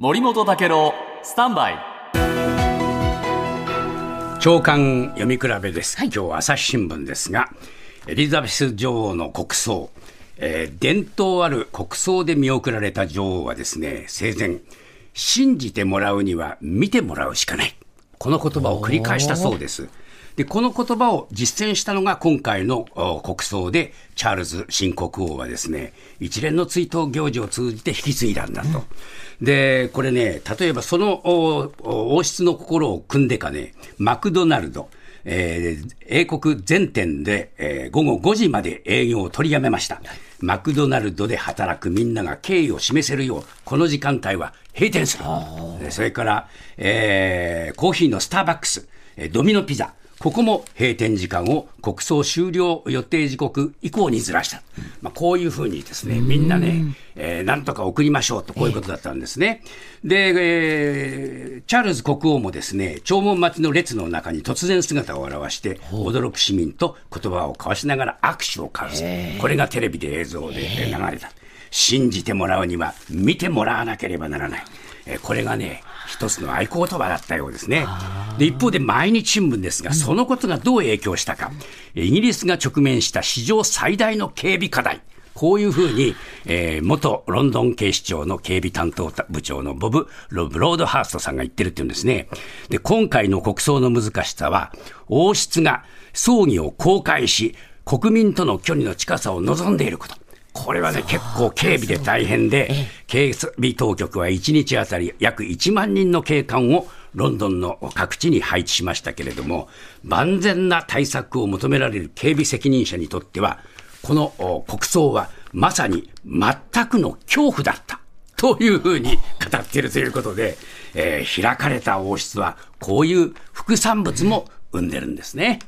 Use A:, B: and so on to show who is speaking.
A: 森本武郎スタンバイ。
B: 長官読み比べです、今日朝日新聞ですがエリザベス女王の国葬、えー伝統ある国葬で見送られた女王はですね生前信じてもらうには見てもらうしかない。この言葉を繰り返したそうですでこの言葉を実践したのが今回の国葬でチャールズ新国王はですね一連の追悼行事を通じて引き継いだんだと。で、これね、例えばその王室の心を組んでかね、マクドナルド、えー英国全店で、えー午後5時まで営業を取りやめました。マクドナルドで働くみんなが敬意を示せるよう、この時間帯は閉店する。それから、えーコーヒーのスターバックス、ドミノピザ、ここも閉店時間を国葬終了予定時刻以降にずらした。まあ、こういうふうにですね、みんなね、えーなんとか送りましょうと、こういうことだったんですね。で、えーチャールズ国王もですね、弔問待ちの列の中に突然姿を現して、驚く市民と言葉を交わしながら握手を交わす。これがテレビで映像でえー流れた。信じてもらうには見てもらわなければならない。えーこれがね、一つの合言葉だったようですね。で、一方で毎日新聞ですが、そのことがどう影響したか。イギリスが直面した史上最大の警備課題。こういうふうに、えー元ロンドン警視庁の警備担当部長のボブ・ロブロードハーストさんが言ってるっていうんですね。で、今回の国葬の難しさは、王室が葬儀を公開し、国民との距離の近さを望んでいること。これはね、結構警備で大変で、警備当局は1日あたり約1万人の警官をロンドンの各地に配置しましたけれども、万全な対策を求められる警備責任者にとっては、このお国葬はまさに全くの恐怖だった。というふうに語っているということで、えー開かれた王室はこういう副産物も生んでるんですね。